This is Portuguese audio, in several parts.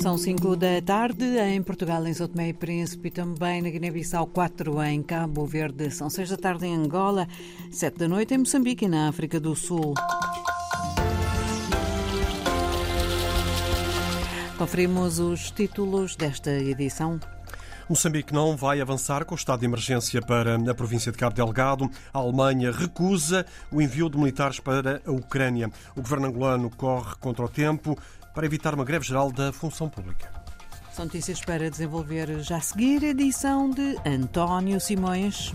São 5 da tarde em Portugal, em São Tomé e Príncipe também na Guiné-Bissau, 4 em Cabo Verde. São 6 da tarde em Angola, 7 da noite em Moçambique e na África do Sul. Conferimos os títulos desta edição. Moçambique não vai avançar com o estado de emergência para a província de Cabo Delgado. A Alemanha recusa o envio de militares para a Ucrânia. O governo angolano corre contra o tempo para evitar uma greve geral da função pública. São notícias para desenvolver já a seguir, edição de António Simões.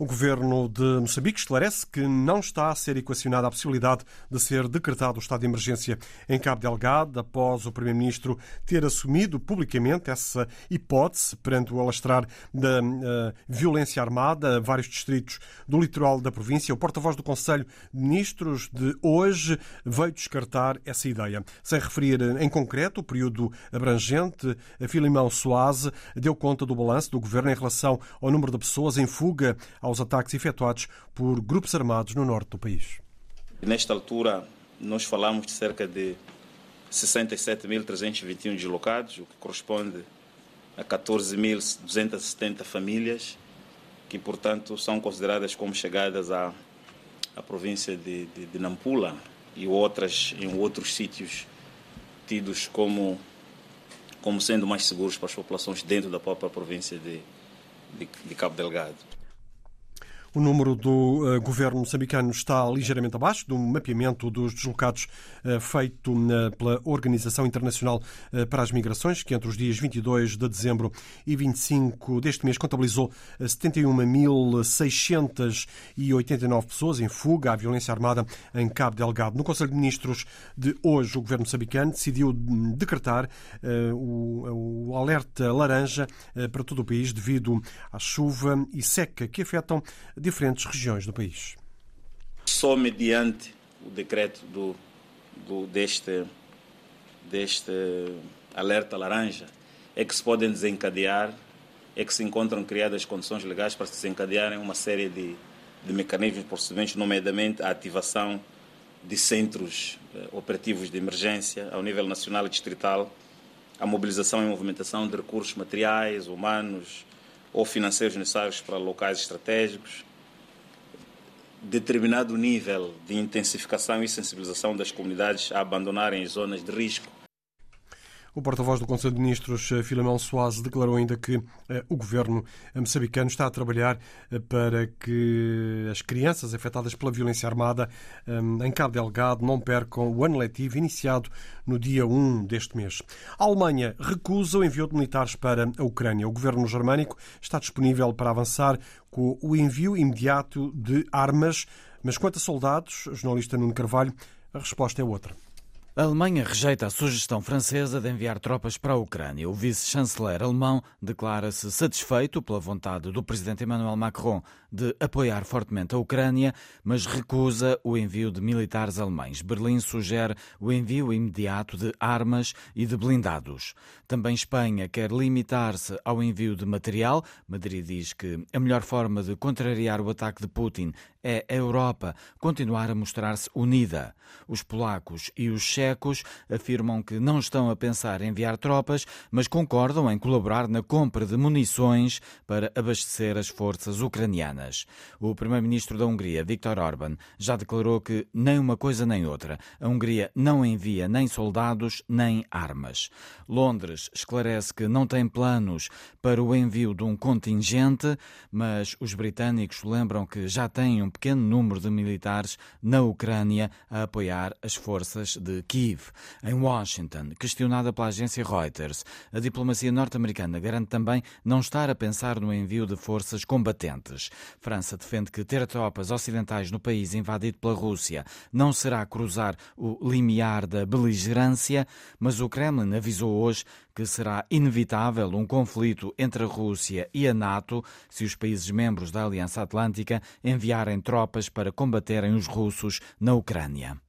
O governo de Moçambique esclarece que não está a ser equacionada a possibilidade de ser decretado o estado de emergência em Cabo Delgado, após o primeiro-ministro ter assumido publicamente essa hipótese perante o alastrar da uh, violência armada a vários distritos do litoral da província. O porta-voz do Conselho de Ministros de hoje veio descartar essa ideia. Sem referir em concreto o período abrangente, a Filimão Soase deu conta do balanço do governo em relação ao número de pessoas em fuga aos ataques efetuados por grupos armados no norte do país. Nesta altura, nós falamos de cerca de 67.321 deslocados, o que corresponde a 14.270 famílias, que, portanto, são consideradas como chegadas à, à província de, de, de Nampula e outras em outros sítios tidos como, como sendo mais seguros para as populações dentro da própria província de, de, de Cabo Delgado. O número do uh, governo moçambicano está ligeiramente abaixo do mapeamento dos deslocados uh, feito uh, pela Organização Internacional para as Migrações, que entre os dias 22 de dezembro e 25 deste mês contabilizou 71.689 pessoas em fuga à violência armada em Cabo Delgado. No Conselho de Ministros de hoje, o governo moçambicano decidiu hum, decretar o, o, alerta laranja para todo o país devido à chuva e seca que afetam diferentes regiões do país. Só mediante o decreto do, do, deste, deste alerta laranja é que se podem desencadear, é que se encontram criadas condições legais para se desencadearem uma série de, de mecanismos, procedimentos, nomeadamente a ativação de centros eh, operativos de emergência ao nível nacional e distrital, a mobilização e movimentação de recursos materiais, humanos ou financeiros necessários para locais estratégicos, determinado nível de intensificação e sensibilização das comunidades a abandonarem as zonas de risco. O porta-voz do Conselho de Ministros, eh, Filamão Soares, declarou ainda que eh, o governo moçambicano está a trabalhar eh, para que as crianças afetadas pela violência armada em Cabo Delgado não percam o ano letivo iniciado no dia 1 deste mês. A Alemanha recusa o envio de militares para a Ucrânia. O governo germânico está disponível para avançar com o envio imediato de armas, mas quanto a soldados, o jornalista Nuno Carvalho, a resposta é outra. A Alemanha rejeita a sugestão francesa de enviar tropas para a Ucrânia. O vice-chanceler alemão declara-se satisfeito pela vontade do presidente Emmanuel Macron de apoiar fortemente a Ucrânia, mas recusa o envio de militares alemães. Berlim sugere o envio imediato de armas e de blindados. Também Espanha quer limitar-se ao envio de material. Madrid diz que a melhor forma de contrariar o ataque de Putin é a Europa continuar a mostrar-se unida. Os polacos e os checos afirmam que não estão a pensar em enviar tropas, mas concordam em colaborar na compra de munições para abastecer as forças ucranianas. O primeiro-ministro da Hungria, Viktor Orban, já declarou que nem uma coisa nem outra. A Hungria não envia nem soldados nem armas. Londres esclarece que não tem planos para o envio de um contingente, mas os britânicos lembram que já têm um pequeno número de militares na Ucrânia a apoiar as forças de Kiev. Em Washington, questionada pela agência Reuters, a diplomacia norte-americana garante também não estar a pensar no envio de forças combatentes. França defende que ter tropas ocidentais no país invadido pela Rússia não será cruzar o limiar da beligerância, mas o Kremlin avisou hoje que será inevitável um conflito entre a Rússia e a NATO se os países membros da Aliança Atlântica enviarem tropas para combaterem os russos na Ucrânia.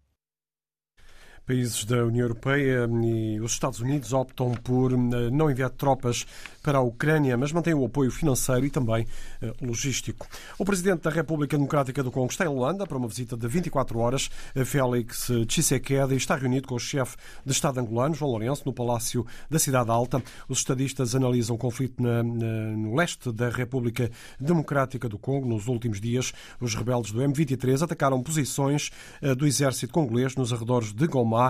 Países da União Europeia e os Estados Unidos optam por eh, não enviar tropas para a Ucrânia, mas mantêm o apoio financeiro e também eh, logístico. O Presidente da República Democrática do Congo está em Luanda para uma visita de 24 horas. Félix Tshisekedi está reunido com o chefe de Estado angolano, João Lourenço, no Palácio da Cidade Alta. Os estadistas analisam o conflito na, na, no leste da República Democrática do Congo. Nos últimos dias, os rebeldes do M23 atacaram posições eh, do exército congolês nos arredores de Goma,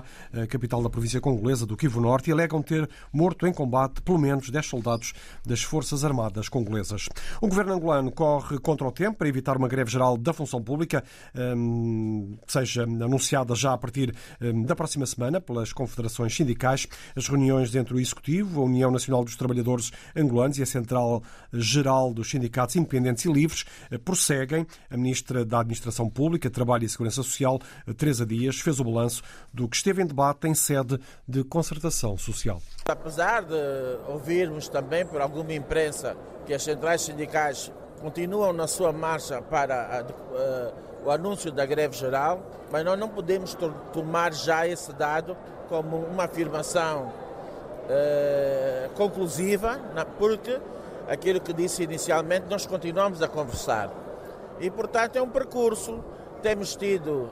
capital da província congolesa do Kivu Norte, e alegam ter morto em combate pelo menos 10 soldados das Forças Armadas congolesas. O governo angolano corre contra o tempo para evitar uma greve geral da função pública, hum, seja anunciada já a partir hum, da próxima semana pelas confederações sindicais. As reuniões entre o Executivo, a União Nacional dos Trabalhadores Angolanos e a Central Geral dos Sindicatos Independentes e Livres eh, prosseguem. A Ministra da Administração Pública, Trabalho e Segurança Social, Teresa Dias, fez o balanço do que esteve em debate em sede de concertação social. Apesar de ouvirmos também por alguma imprensa que as centrais sindicais continuam na sua marcha para a, uh, o anúncio da greve geral, mas nós não podemos tomar já esse dado como uma afirmação uh, conclusiva, porque aquilo que disse inicialmente, nós continuamos a conversar. E, portanto, é um percurso. Temos tido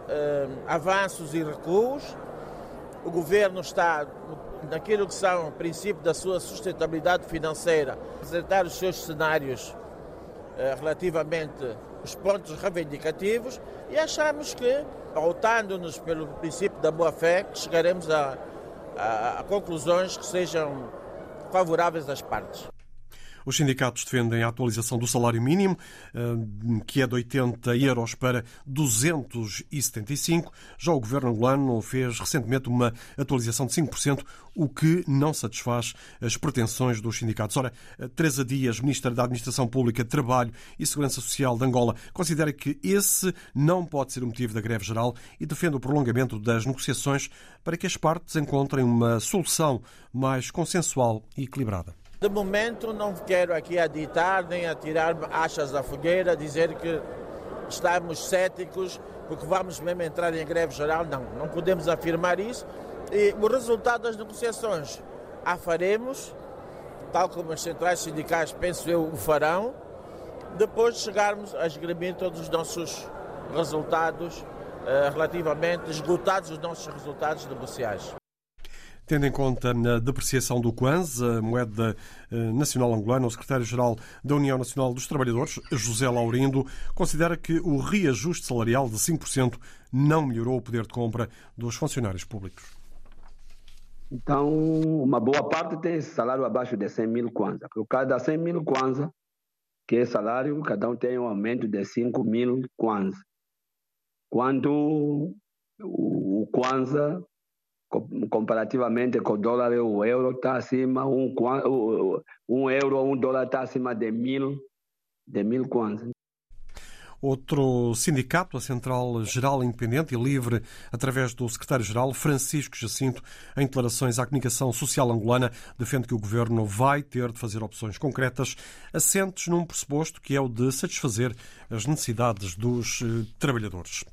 avanços e recuos. O governo está naquilo que são o princípio da sua sustentabilidade financeira, apresentar os seus cenários eh, relativamente os pontos reivindicativos e achamos que, pautando-nos pelo princípio da boa-fé, chegaremos a, a, a conclusões que sejam favoráveis às partes. Os sindicatos defendem a atualização do salário mínimo, eh, que é de 80 euros para 275. Já o governo angolano fez recentemente uma atualização de 5%, o que não satisfaz as pretensões dos sindicatos. Ora, Teresa Dias, Ministra da Administração Pública, Trabalho e Segurança Social de Angola, considera que esse não pode ser o motivo da greve geral e defende o prolongamento das negociações para que as partes encontrem uma solução mais consensual e equilibrada. De momento não quero aqui aditar nem atirar achas da fogueira, dizer que estamos céticos porque vamos mesmo entrar em greve geral. Não, não podemos afirmar isso. E o resultado das negociações a faremos, tal como as centrais sindicais, penso eu, o farão, depois de chegarmos a esgrimir todos os nossos resultados, eh, relativamente esgotados os nossos resultados negociais. Tendo em conta a depreciação do Kwanz, a moeda eh, nacional angolana, o secretário-geral da União Nacional dos Trabalhadores, José Laurindo, considera que o reajuste salarial de 5% não melhorou o poder de compra dos funcionários públicos. Então, uma boa parte tem salário abaixo de 100 mil kwanza. Por cada 100 mil kwanza, que é salário, cada um tem um aumento de 5 mil kwanza. Quando o kwanza comparativamente com o dólar o euro está acima um, um euro um dólar está acima de mil de mil kwanzas Outro sindicato, a Central Geral Independente e Livre, através do secretário-geral Francisco Jacinto, em declarações à comunicação social angolana, defende que o governo vai ter de fazer opções concretas assentes num pressuposto que é o de satisfazer as necessidades dos eh, trabalhadores.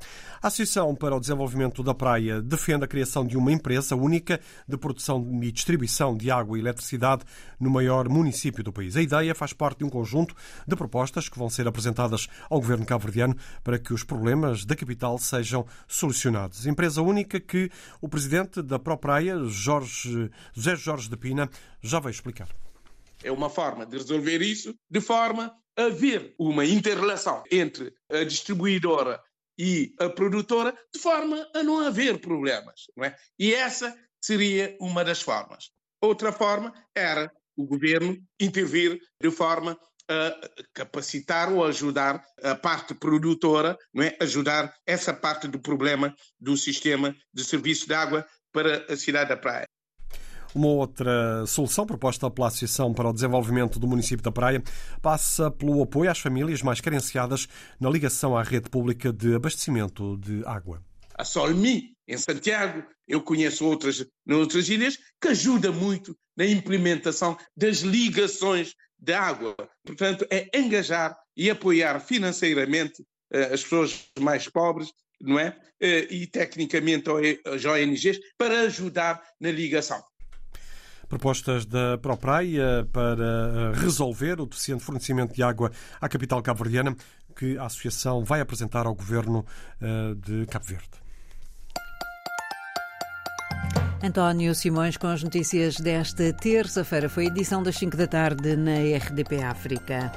A Associação para o Desenvolvimento da Praia defende a criação de uma empresa única de produção e distribuição de água e eletricidade no maior município do país. A ideia faz parte de um conjunto de propostas que vão ser apresentadas ao governo cabo-verdiano para que os problemas da capital sejam solucionados. Empresa única que o presidente da Praia, Jorge, José Jorge de Pina, já vai explicar. É uma forma de resolver isso de forma haver uma interrelação entre a distribuidora e a produtora, de forma a não haver problemas. Não é? E essa seria uma das formas. Outra forma era o governo intervir de forma a capacitar ou ajudar a parte produtora, não é? ajudar essa parte do problema do sistema de serviço de água para a cidade da Praia. Uma outra solução proposta pela Associação para o Desenvolvimento do Município da Praia passa pelo apoio às famílias mais carenciadas na ligação à rede pública de abastecimento de água. A Solmi, em Santiago, eu conheço outras noutras ilhas, que ajuda muito na implementação das ligações de água. Portanto, é engajar e apoiar financeiramente uh, as pessoas mais pobres não é? E tecnicamente as ONGs para ajudar na ligação. Propostas da Propraia para resolver o deficiente fornecimento de água à capital cabo-verdiana que a Associação vai apresentar ao Governo de Cabo Verde. António Simões com as notícias desta terça-feira. Foi edição das 5 da tarde na RDP África.